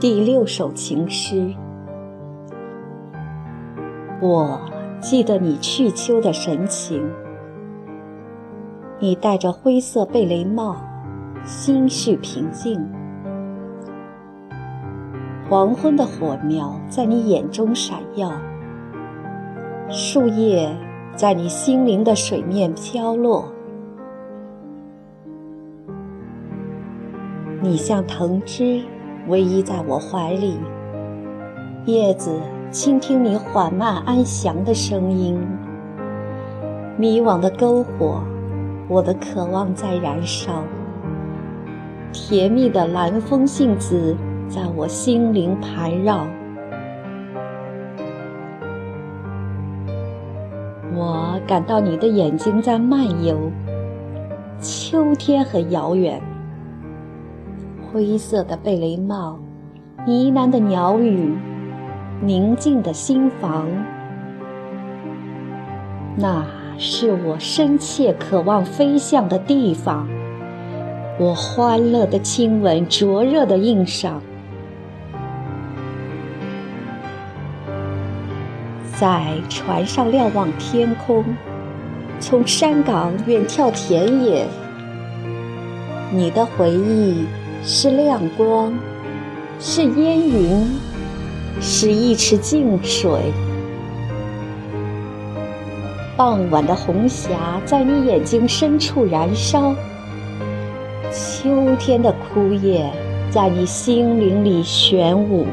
第六首情诗。我记得你去秋的神情，你戴着灰色贝雷帽，心绪平静。黄昏的火苗在你眼中闪耀，树叶在你心灵的水面飘落。你像藤枝，偎依在我怀里。叶子倾听你缓慢安详的声音。迷惘的篝火，我的渴望在燃烧。甜蜜的蓝风信子在我心灵盘绕。我感到你的眼睛在漫游。秋天很遥远。灰色的贝雷帽，呢喃的鸟语，宁静的心房，那是我深切渴望飞向的地方。我欢乐的亲吻灼热的印上，在船上瞭望天空，从山岗远眺田野，你的回忆。是亮光，是烟云，是一池静水。傍晚的红霞在你眼睛深处燃烧，秋天的枯叶在你心灵里玄舞。